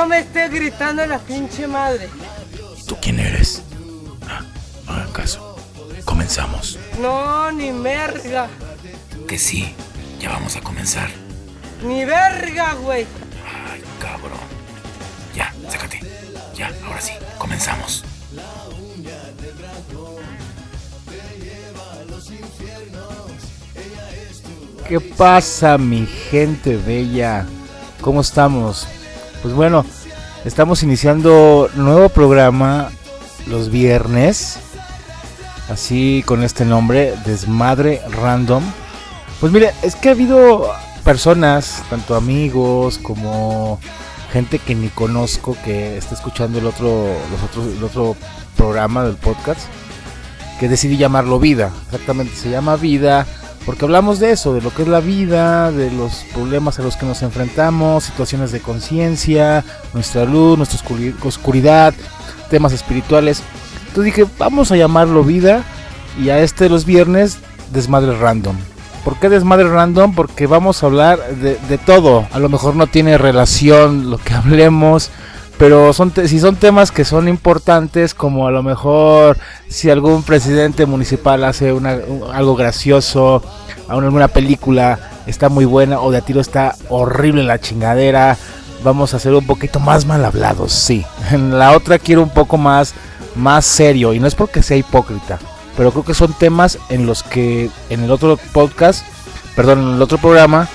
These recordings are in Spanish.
no me estés gritando la pinche madre. ¿Tú quién eres? Ah, no hagan caso. Comenzamos. No, ni merga. Que sí, ya vamos a comenzar. Ni verga, güey. Ay, cabrón. Ya, sácate. Ya, ahora sí, comenzamos. ¿Qué pasa mi gente bella? ¿Cómo estamos? Pues bueno, estamos iniciando nuevo programa los viernes. Así con este nombre, Desmadre Random. Pues mire, es que ha habido personas, tanto amigos como gente que ni conozco que está escuchando el otro, los otros, el otro programa del podcast, que decidí llamarlo Vida. Exactamente, se llama Vida porque hablamos de eso, de lo que es la vida, de los problemas a los que nos enfrentamos, situaciones de conciencia, nuestra luz, nuestra oscuridad, temas espirituales. Entonces dije, vamos a llamarlo vida y a este de los viernes, desmadre random. ¿Por qué desmadre random? Porque vamos a hablar de, de todo. A lo mejor no tiene relación lo que hablemos pero son si son temas que son importantes como a lo mejor si algún presidente municipal hace una, algo gracioso alguna película está muy buena o de a tiro está horrible la chingadera vamos a ser un poquito más mal hablados sí. En la otra quiero un poco más más serio y no es porque sea hipócrita pero creo que son temas en los que en el otro podcast perdón en el otro programa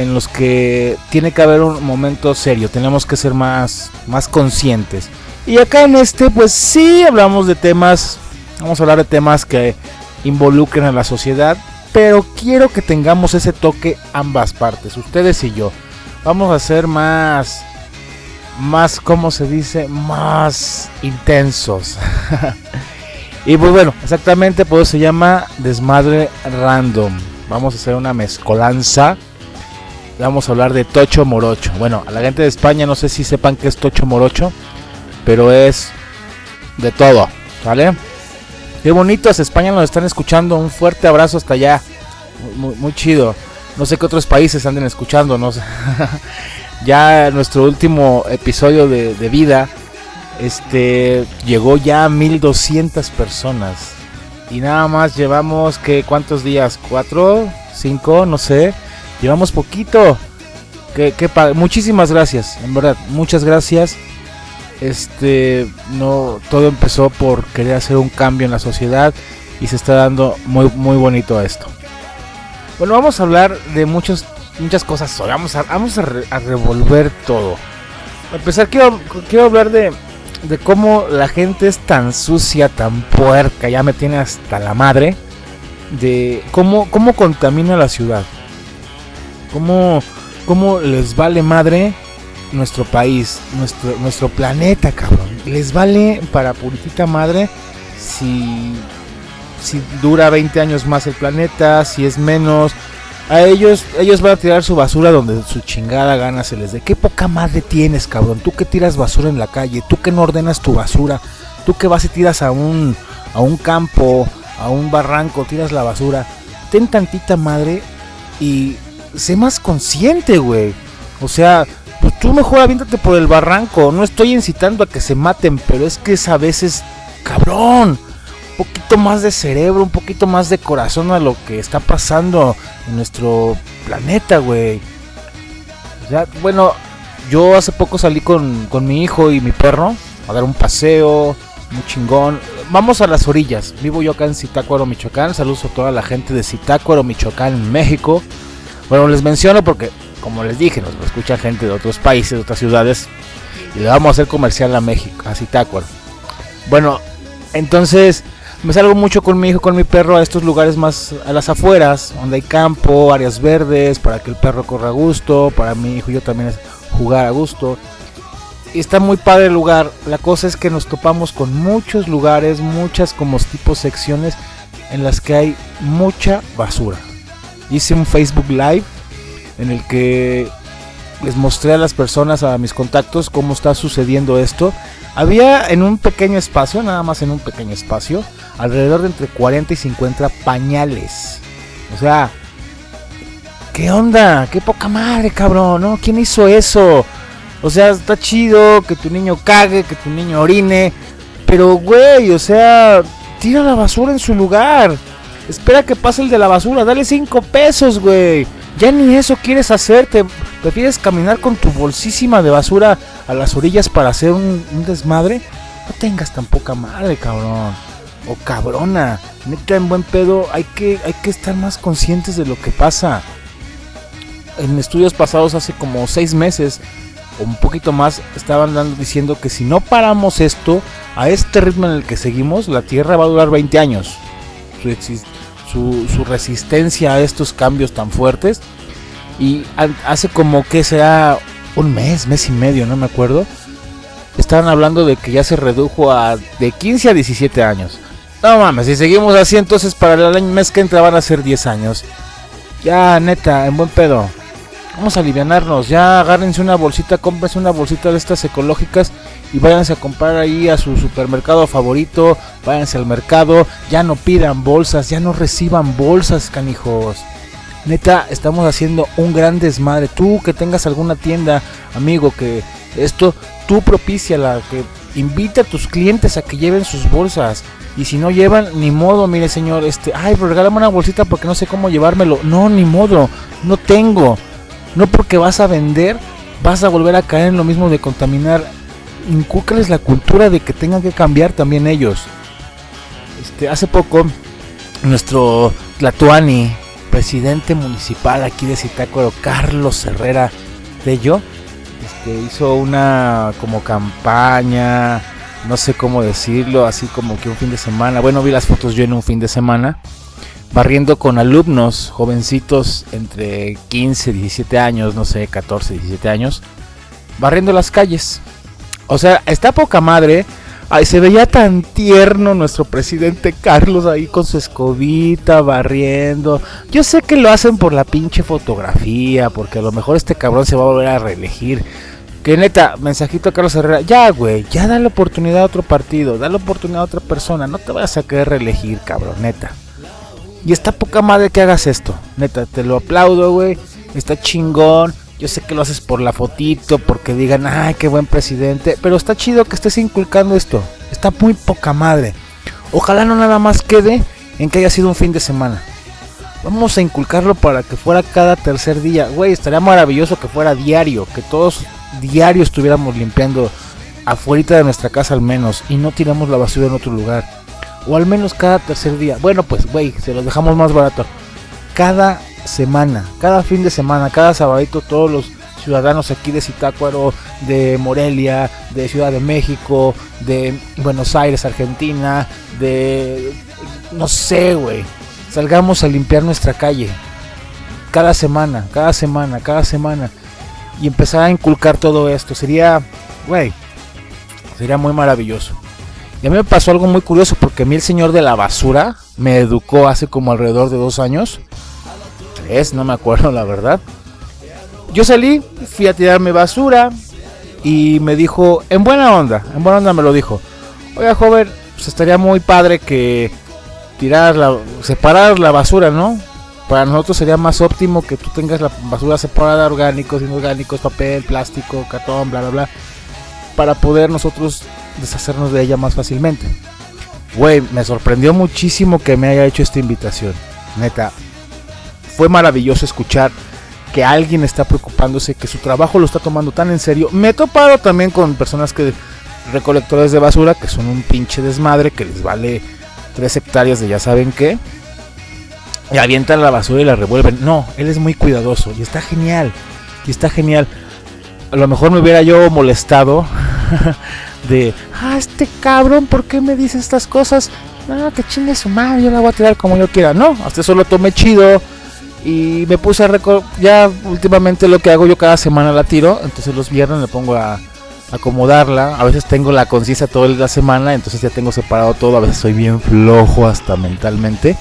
en los que tiene que haber un momento serio, tenemos que ser más, más conscientes. Y acá en este, pues sí hablamos de temas, vamos a hablar de temas que involucren a la sociedad, pero quiero que tengamos ese toque ambas partes, ustedes y yo. Vamos a ser más, más, ¿cómo se dice? Más intensos. y pues bueno, exactamente, pues se llama Desmadre Random. Vamos a hacer una mezcolanza vamos a hablar de Tocho Morocho. Bueno, a la gente de España no sé si sepan qué es Tocho Morocho, pero es de todo, ¿vale? Qué bonitos, España nos están escuchando. Un fuerte abrazo hasta allá. Muy, chido. No sé qué otros países anden escuchando, no sé. ya nuestro último episodio de, de, vida este llegó ya a 1200 personas. Y nada más llevamos que cuántos días? ¿Cuatro? ¿Cinco? No sé Llevamos poquito. Que, muchísimas gracias, en verdad, muchas gracias. Este, no, todo empezó por querer hacer un cambio en la sociedad y se está dando muy, muy bonito esto. Bueno, vamos a hablar de muchos, muchas cosas Vamos a, vamos a, revolver todo. A empezar, quiero, quiero hablar de, de cómo la gente es tan sucia, tan puerca, ya me tiene hasta la madre. De cómo, cómo contamina la ciudad. ¿Cómo, cómo les vale madre nuestro país, nuestro, nuestro planeta, cabrón? Les vale para puritita madre si, si dura 20 años más el planeta, si es menos. A ellos, ellos van a tirar su basura donde su chingada gana se les dé. ¿Qué poca madre tienes, cabrón? Tú que tiras basura en la calle, tú que no ordenas tu basura, tú que vas y tiras a un, a un campo, a un barranco, tiras la basura. Ten tantita madre y sé más consciente, güey. O sea, pues tú mejor aviéntate por el barranco. No estoy incitando a que se maten, pero es que es a veces, cabrón, un poquito más de cerebro, un poquito más de corazón a lo que está pasando en nuestro planeta, güey. O sea, bueno, yo hace poco salí con, con mi hijo y mi perro a dar un paseo, muy chingón. Vamos a las orillas. Vivo yo acá en Zitácuaro, Michoacán. Saludos a toda la gente de Zitácuaro, Michoacán, México. Bueno, les menciono porque, como les dije, nos escucha gente de otros países, de otras ciudades. Y le vamos a hacer comercial a México, a Zitácuaro. Bueno, entonces me salgo mucho con mi hijo, con mi perro a estos lugares más a las afueras, donde hay campo, áreas verdes, para que el perro corra a gusto, para mi hijo y yo también jugar a gusto. Y está muy padre el lugar. La cosa es que nos topamos con muchos lugares, muchas como tipo secciones en las que hay mucha basura hice un Facebook Live en el que les mostré a las personas, a mis contactos, cómo está sucediendo esto. Había en un pequeño espacio, nada más en un pequeño espacio, alrededor de entre 40 y 50 pañales. O sea, ¿qué onda? ¿Qué poca madre, cabrón? ¿no? ¿Quién hizo eso? O sea, está chido que tu niño cague, que tu niño orine. Pero, güey, o sea, tira la basura en su lugar. Espera que pase el de la basura. Dale 5 pesos, güey. Ya ni eso quieres hacerte. Prefieres caminar con tu bolsísima de basura a las orillas para hacer un, desmadre. No tengas tan poca madre, cabrón. O cabrona. Neta, en buen pedo, hay que, hay que estar más conscientes de lo que pasa. En estudios pasados, hace como 6 meses, o un poquito más, estaban dando, diciendo que si no paramos esto, a este ritmo en el que seguimos, la Tierra va a durar 20 años. Su, resistencia a estos cambios tan fuertes. Y hace como que será un mes, mes y medio, no me acuerdo. Estaban hablando de que ya se redujo a de 15 a 17 años. No mames, si seguimos así, entonces para el mes que entra van a ser 10 años. Ya, neta, en buen pedo. Vamos a alivianarnos. Ya agárrense una bolsita, cómprense una bolsita de estas ecológicas y váyanse a comprar ahí a su supermercado favorito. Váyanse al mercado. Ya no pidan bolsas, ya no reciban bolsas, canijos. Neta, estamos haciendo un gran desmadre. Tú que tengas alguna tienda, amigo, que esto tú propíciala, que invita a tus clientes a que lleven sus bolsas. Y si no llevan, ni modo, mire señor, este, ay, regálame una bolsita porque no sé cómo llevármelo. No, ni modo, no tengo. No porque vas a vender, vas a volver a caer en lo mismo de contaminar. Incúcales la cultura de que tengan que cambiar también ellos. Este, hace poco, nuestro Tlatuani, presidente municipal aquí de Zitácuaro, Carlos Herrera Tello, este, hizo una como campaña, no sé cómo decirlo, así como que un fin de semana. Bueno, vi las fotos yo en un fin de semana, barriendo con alumnos jovencitos entre 15, 17 años, no sé, 14, 17 años, barriendo las calles. O sea, está poca madre. Ay, se veía tan tierno nuestro presidente Carlos ahí con su escobita barriendo. Yo sé que lo hacen por la pinche fotografía, porque a lo mejor este cabrón se va a volver a reelegir. Que neta, mensajito a Carlos Herrera, ya güey, ya da la oportunidad a otro partido, da la oportunidad a otra persona, no te vayas a querer reelegir, cabrón, neta. Y está poca madre que hagas esto, neta, te lo aplaudo, güey, está chingón. Yo sé que lo haces por la fotito, porque digan, ay, qué buen presidente. Pero está chido que estés inculcando esto. Está muy poca madre. Ojalá no nada más quede en que haya sido un fin de semana. Vamos a inculcarlo para que fuera cada tercer día. Güey, estaría maravilloso que fuera diario. Que todos diario estuviéramos limpiando afuera de nuestra casa al menos. Y no tiramos la basura en otro lugar. O al menos cada tercer día. Bueno, pues, güey, se los dejamos más barato. Cada semana, cada fin de semana, cada sabadito, todos los ciudadanos aquí de Zitácuaro, de Morelia, de Ciudad de México, de Buenos Aires, Argentina, de no sé, güey. Salgamos a limpiar nuestra calle. Cada semana, cada semana, cada semana. Y empezar a inculcar todo esto. Sería, güey, sería muy maravilloso. Y a mí me pasó algo muy curioso porque a mí el señor de la basura me educó hace como alrededor de dos años. Tres, no me acuerdo la verdad. Yo salí, fui a tirar mi basura y me dijo, en buena onda, en buena onda me lo dijo. Oiga joven, pues estaría muy padre que tirar la, separar la basura, ¿no? Para nosotros sería más óptimo que tú tengas la basura separada, orgánicos, inorgánicos, papel, plástico, cartón, bla, bla, bla, para poder nosotros deshacernos de ella más fácilmente. Güey, me sorprendió muchísimo que me haya hecho esta invitación. Neta, fue maravilloso escuchar que alguien está preocupándose, que su trabajo lo está tomando tan en serio. Me he topado también con personas que recolectores de basura que son un pinche desmadre que les vale 3 hectáreas de ya saben qué. Y avientan la basura y la revuelven. No, él es muy cuidadoso y está genial. Y está genial. A lo mejor me hubiera yo molestado de, ah, este cabrón, ¿por qué me dice estas cosas? No, que chingue su madre, yo la voy a tirar como yo quiera. No, hasta eso lo tomé chido. Y me puse a recordar, ya últimamente lo que hago yo cada semana la tiro, entonces los viernes me pongo a acomodarla, a veces tengo la conciencia toda la semana, entonces ya tengo separado todo, a veces soy bien flojo hasta mentalmente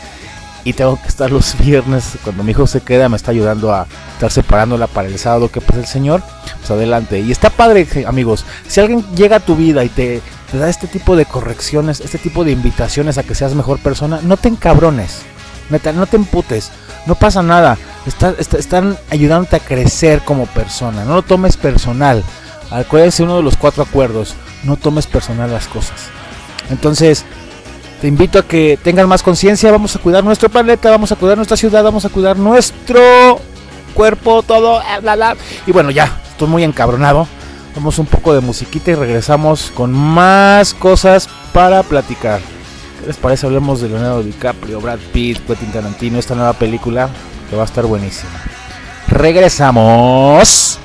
y tengo que estar los viernes, cuando mi hijo se queda me está ayudando a estar separándola para el sábado que pasa el Señor, pues adelante. Y está padre amigos, si alguien llega a tu vida y te, te da este tipo de correcciones, este tipo de invitaciones a que seas mejor persona, no te encabrones, neta, no te emputes no pasa nada. Está, está, están ayudándote a crecer como persona. No lo tomes personal. Acuérdense uno de los cuatro acuerdos, no tomes personal las cosas. Entonces, te invito a que tengan más conciencia, vamos a cuidar nuestro planeta, vamos a cuidar nuestra ciudad, vamos a cuidar nuestro cuerpo, todo, bla, bla. Y bueno, ya, estoy muy encabronado. Vamos un poco de musiquita y regresamos con más cosas para platicar. ¿Qué les parece? Hablemos de Leonardo DiCaprio, Brad Pitt, Quentin Tarantino, esta nueva película que va a estar buenísima. Regresamos.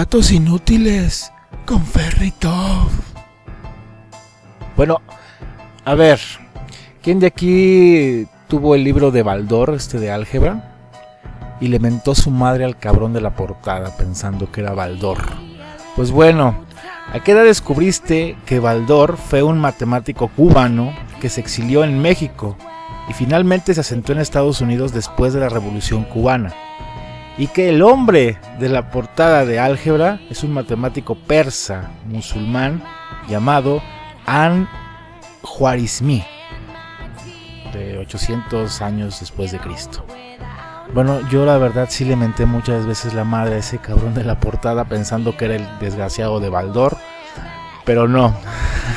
Datos inútiles con Ferry. Bueno, a ver, ¿quién de aquí tuvo el libro de Baldor, este de álgebra? Y le mentó su madre al cabrón de la portada pensando que era Baldor. Pues bueno, ¿a qué edad descubriste que Baldor fue un matemático cubano que se exilió en México y finalmente se asentó en Estados Unidos después de la Revolución cubana? Y que el hombre de la portada de álgebra es un matemático persa musulmán llamado An Khwarizmi de 800 años después de Cristo. Bueno, yo la verdad sí le menté muchas veces la madre a ese cabrón de la portada pensando que era el desgraciado de Baldor. pero no.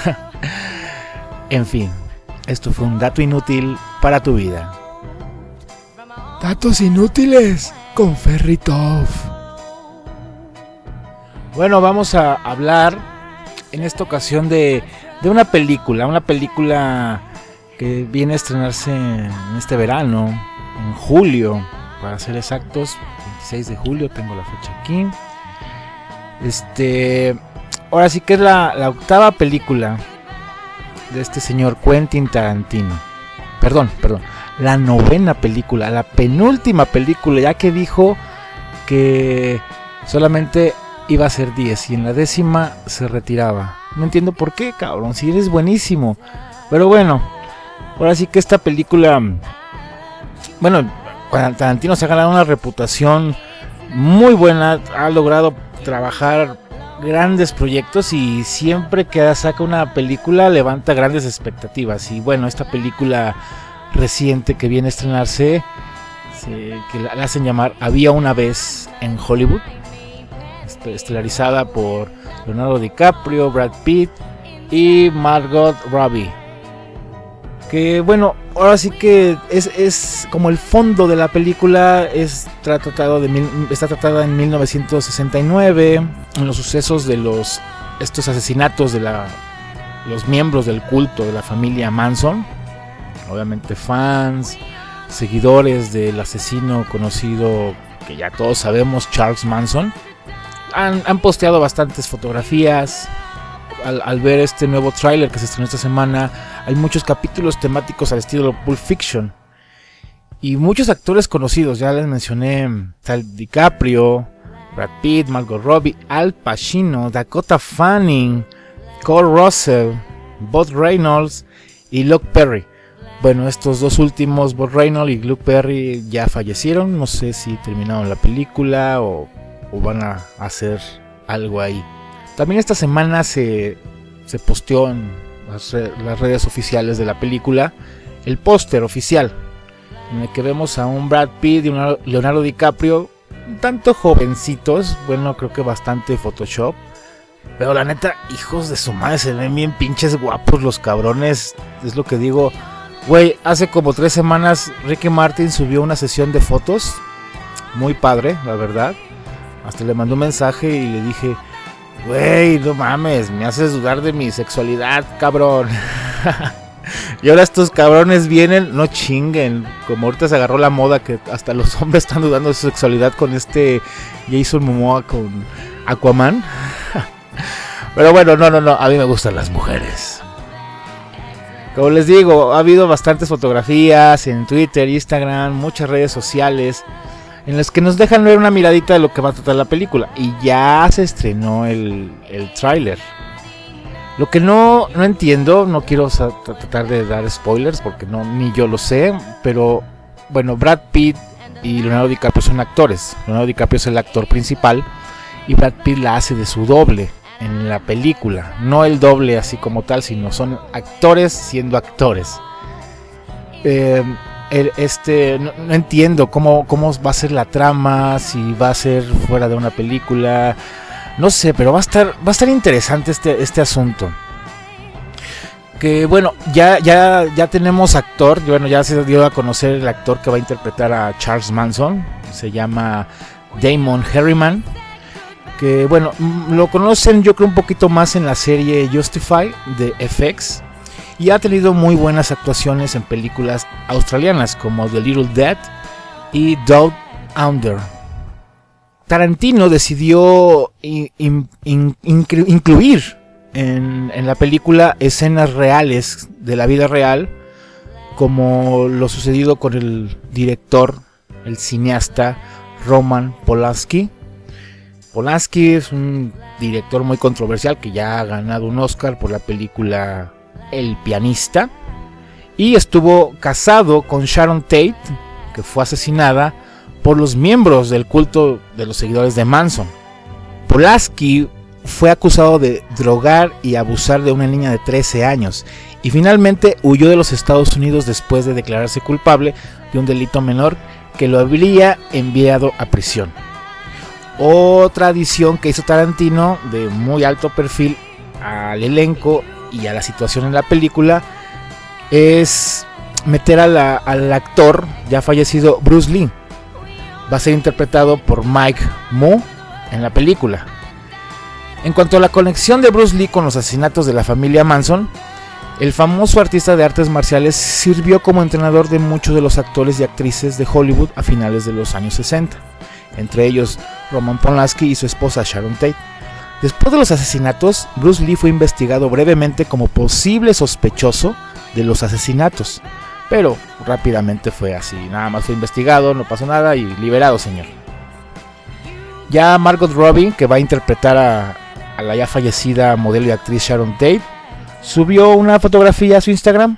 en fin, esto fue un dato inútil para tu vida. Datos inútiles con Ferritov. Bueno, vamos a hablar en esta ocasión de, de una película, una película que viene a estrenarse en este verano, en julio, para ser exactos, 26 de julio, tengo la fecha aquí. Este, ahora sí que es la, la octava película de este señor Quentin Tarantino. Perdón, perdón, la novena película, la penúltima película, ya que dijo que solamente iba a ser 10 y en la décima se retiraba. No entiendo por qué, cabrón, si eres buenísimo. Pero bueno, ahora sí que esta película, bueno, Tarantino se ha ganado una reputación muy buena, ha logrado trabajar grandes proyectos y siempre que saca una película levanta grandes expectativas. Y bueno, esta película reciente que viene a estrenarse, se, que la, hacen llamar Había una vez en Hollywood, este- estelarizada por Leonardo DiCaprio, Brad Pitt y Margot Robbie. Que bueno, ahora sí que es, es como el fondo de la película es tra- tratado de mil- está tratada en 1969 en los sucesos de los estos asesinatos de la los miembros del culto de la familia Manson, obviamente fans, seguidores del asesino conocido que ya todos sabemos Charles Manson han, han posteado bastantes fotografías. Al, ver este nuevo tráiler que se estrenó esta semana, hay muchos capítulos temáticos al estilo Pulp Fiction. Y muchos actores conocidos, ya les mencioné, tal DiCaprio, Brad Pitt, Margot Robbie, Al Pacino, Dakota Fanning, Cole Russell, Bob Reynolds y Luke Perry. Bueno, estos dos últimos, Bob Reynolds y Luke Perry, ya fallecieron. No sé si terminaron la película o o van a hacer algo ahí. También esta semana se, se posteó en las, las redes oficiales de la película el póster oficial, en el que vemos a un Brad Pitt y un Leonardo DiCaprio, un tanto jovencitos, bueno, creo que bastante Photoshop. Pero la neta, hijos de su madre, se ven bien pinches guapos los cabrones. Es lo que digo. Güey, hace como tres semanas Ricky Martin subió una sesión de fotos. Muy padre, la verdad. Hasta le mandé un mensaje y le dije, güey, no mames, me haces dudar de mi sexualidad, cabrón. y ahora estos cabrones vienen, no chinguen. Como ahorita se agarró la moda que hasta los hombres están dudando de su sexualidad con este Jason Momoa con Aquaman. Pero bueno, no, no, no, a mí me gustan las mujeres. Como les digo, ha habido bastantes fotografías en Twitter, Instagram, muchas redes sociales en las que nos dejan ver una miradita de lo que va a tratar la película. Y ya se estrenó el, el tráiler. Lo que no, no entiendo, no quiero tratar de dar spoilers porque no, ni yo lo sé, pero bueno, Brad Pitt y Leonardo DiCaprio son actores. Leonardo DiCaprio es el actor principal y Brad Pitt la hace de su doble en la película. No el doble así como tal, sino son actores siendo actores. Eh, este no, entiendo cómo, cómo va a ser la trama, si va a ser fuera de una película, no sé, pero va a estar, va a estar interesante este, este asunto. Que bueno, ya, ya, ya tenemos actor, bueno, ya se dio a conocer el actor que va a interpretar a Charles Manson, se llama Damon Harriman. Bueno, lo conocen yo creo un poquito más en la serie Justify de FX y ha tenido muy buenas actuaciones en películas australianas como The Little Dead y Dog Under. Tarantino decidió in- in- in- inclu- incluir en la película escenas reales de la vida real, como lo sucedido con el director, el cineasta Roman Polanski. Polanski es un director muy controversial que ya ha ganado un Oscar por la película El pianista y estuvo casado con Sharon Tate, que fue asesinada por los miembros del culto de los seguidores de Manson. Polaski fue acusado de drogar y abusar de una niña de 13 años y finalmente huyó de los Estados Unidos después de declararse culpable de un delito menor que lo habría enviado a prisión. Otra adición que hizo Tarantino de muy alto perfil al elenco y a la situación en la película es meter al actor ya fallecido Bruce Lee. Va a ser interpretado por Mike Moore en la película. En cuanto a la conexión de Bruce Lee con los asesinatos de la familia Manson, el famoso artista de artes marciales sirvió como entrenador de muchos de los actores y actrices de Hollywood a finales de los años 60, entre ellos Roman Polanski y su esposa Sharon Tate. Después de los asesinatos, Bruce Lee fue investigado brevemente como posible sospechoso de los asesinatos, pero rápidamente fue así, nada más fue investigado, no pasó nada y liberado, señor. Ya Margot Robbie, que va a interpretar a, a la ya fallecida modelo y actriz Sharon Tate, subió una fotografía a su Instagram.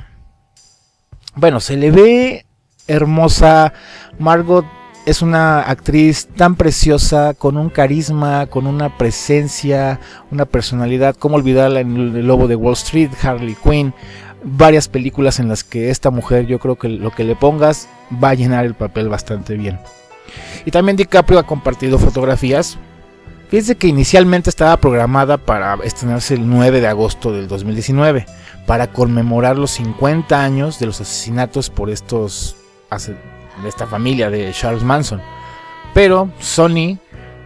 Bueno, se le ve hermosa. Margot es una actriz tan preciosa, con un carisma, con una presencia, una personalidad. ¿Cómo olvidarla en El Lobo de Wall Street, Harley Quinn? Varias películas en las que esta mujer, yo creo que lo que le pongas va a llenar el papel bastante bien. Y también DiCaprio ha compartido fotografías Fíjense que inicialmente estaba programada para estrenarse el 9 de agosto del 2019, para conmemorar los 50 años de los asesinatos por estos de esta familia de Charles Manson. Pero Sony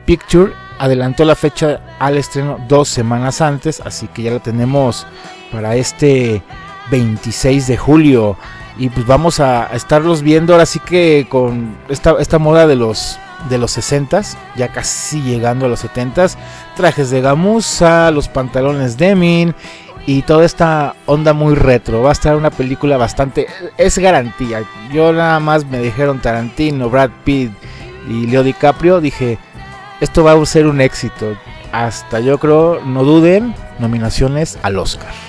Picture adelantó la fecha al estreno dos semanas antes, así que ya la tenemos para este 26 de julio. Y pues vamos a, estarlos viendo ahora sí que con esta, esta moda de los de los 60s, ya casi llegando a los 70s, trajes de gamuza, los pantalones Demin y toda esta onda muy retro. Va a estar una película bastante es garantía. Yo nada más me dijeron Tarantino, Brad Pitt y Leo DiCaprio, dije, esto va a ser un éxito. Hasta yo creo, no duden, nominaciones al Oscar.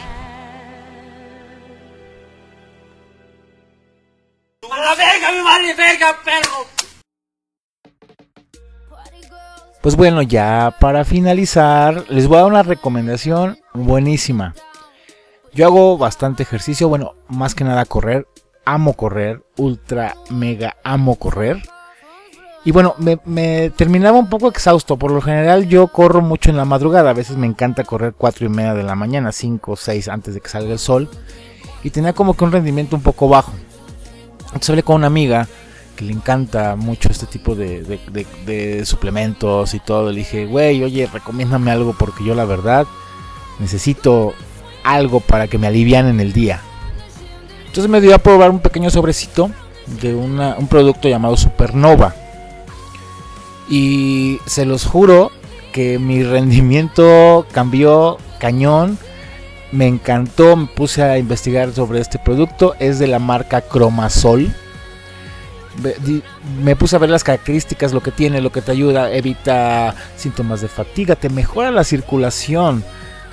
Pues bueno, ya para finalizar, les voy a dar una recomendación buenísima. Yo hago bastante ejercicio, bueno, más que nada correr. Amo correr, ultra mega amo correr. Y bueno, me, terminaba un poco exhausto. Por lo general yo corro mucho en la madrugada. A veces me encanta correr 4 y media de la mañana, 5 o 6 antes de que salga el sol. Y tenía como que un rendimiento un poco bajo. Entonces hablé con una amiga le encanta mucho este tipo de, suplementos y todo. Le dije, güey, oye, recomiéndame algo porque yo la verdad necesito algo para que me alivian en el día. Entonces me dio a probar un pequeño sobrecito de un producto llamado Supernova. Y se los juro que mi rendimiento cambió cañón. Me encantó, me puse a investigar sobre este producto. Es de la marca Cromasol. Me puse a ver las características, lo que tiene, lo que te ayuda, evita síntomas de fatiga, te mejora la circulación.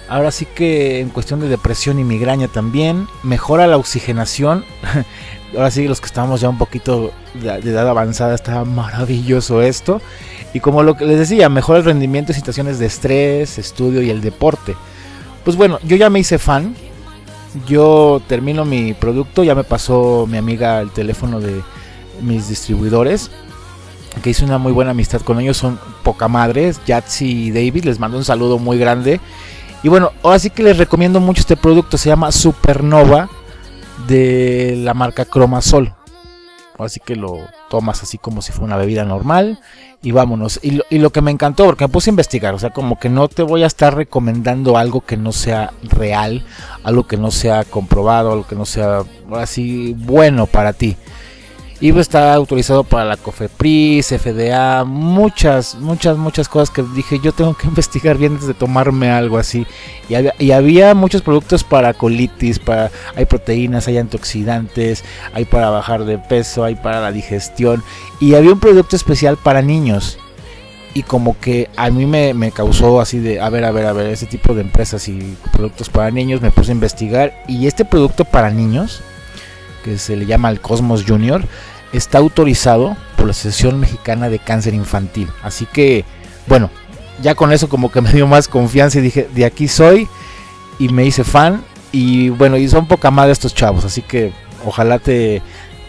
Ahora sí que en cuestión de depresión y migraña también, mejora la oxigenación. Ahora sí, los que estamos ya un poquito de edad avanzada, está maravilloso esto. Y como lo que les decía, mejora el rendimiento en situaciones de estrés, estudio y el deporte. Pues bueno, yo ya me hice fan. Yo termino mi producto, ya me pasó mi amiga el teléfono de mis distribuidores. Que hice una muy buena amistad con ellos, son poca madres, Yatsi y David, les mando un saludo muy grande. Y bueno, ahora sí que les recomiendo mucho este producto, se llama Supernova de la marca Cromasol. Así que lo tomas así como si fuera una bebida normal y vámonos. Y lo, y lo que me encantó, porque me puse a investigar, o sea, como que no te voy a estar recomendando algo que no sea real, algo que no sea comprobado, algo que no sea así bueno para ti. Y pues está autorizado para la COFEPRIS, FDA, muchas, muchas, muchas cosas que dije yo tengo que investigar bien antes de tomarme algo así. Y había, y había muchos productos para colitis, para, hay proteínas, hay antioxidantes, hay para bajar de peso, hay para la digestión. Y había un producto especial para niños. Y como que a mí me, me causó así de, a ver, a ver, a ver, ese tipo de empresas y productos para niños, me puse a investigar. Y este producto para niños, que se le llama el Cosmos Junior, está autorizado por la Asociación Mexicana de Cáncer Infantil. Así que, bueno, ya con eso como que me dio más confianza y dije, de aquí soy y me hice fan. Y bueno, y son poca madre estos chavos, así que ojalá te,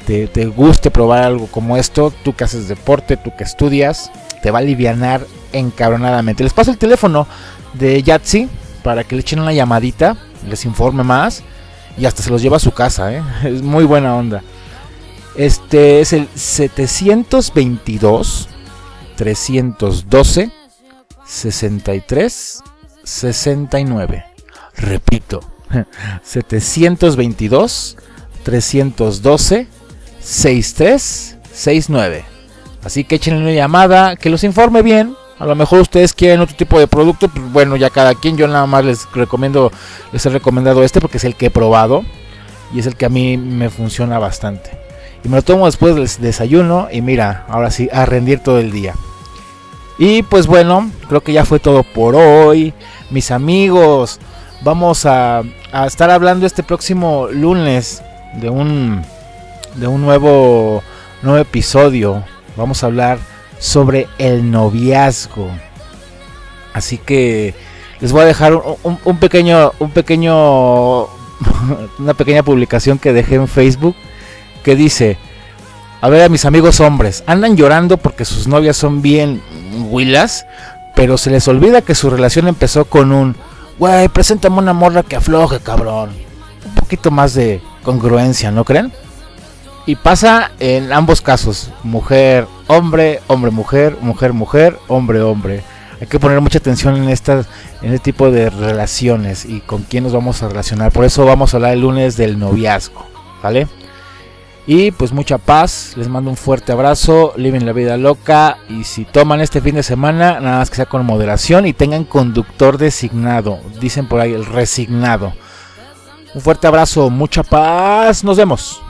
te, te guste probar algo como esto. Tú que haces deporte, tú que estudias, te va a alivianar encabronadamente. Les paso el teléfono de Yatsi para que le echen una llamadita, les informe más y hasta se los lleva a su casa, ¿eh? Es muy buena onda. Este es el 722 312 63 69. Repito, 722 312 63 69. Así que échenle una llamada, que los informe bien. A lo mejor ustedes quieren otro tipo de producto, pues bueno, ya cada quien. Yo nada más les recomiendo, les he recomendado este porque es el que he probado y es el que a mí me funciona bastante. Y me lo tomo después del desayuno y mira, ahora sí, a rendir todo el día. Y pues bueno, creo que ya fue todo por hoy. Mis amigos, vamos a, a estar hablando este próximo lunes de un, de un nuevo, nuevo episodio. Vamos a hablar sobre el noviazgo. Así que les voy a dejar un, pequeño, un pequeño, una pequeña publicación que dejé en Facebook que dice, a ver a mis amigos hombres, andan llorando porque sus novias son bien huilas, pero se les olvida que su relación empezó con un, güey, preséntame una morra que afloje, cabrón. Un poquito más de congruencia, ¿no creen? Y pasa en ambos casos, mujer, hombre, hombre, mujer, mujer, mujer, hombre, hombre. Hay que poner mucha atención en estas, en este tipo de relaciones y con quién nos vamos a relacionar. Por eso vamos a hablar el lunes del noviazgo, ¿vale? Y pues mucha paz, les mando un fuerte abrazo, viven la vida loca y si toman este fin de semana, nada más que sea con moderación y tengan conductor designado, dicen por ahí el resignado. Un fuerte abrazo, mucha paz, nos vemos.